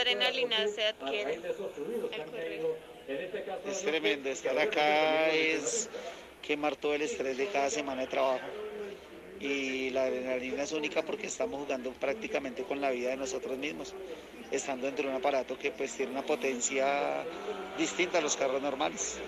adrenalina se adquiere. Es tremendo, estar acá es quemar todo el estrés de cada semana de trabajo. Y la adrenalina es única porque estamos jugando prácticamente con la vida de nosotros mismos, estando dentro de un aparato que pues tiene una potencia distinta a los carros normales.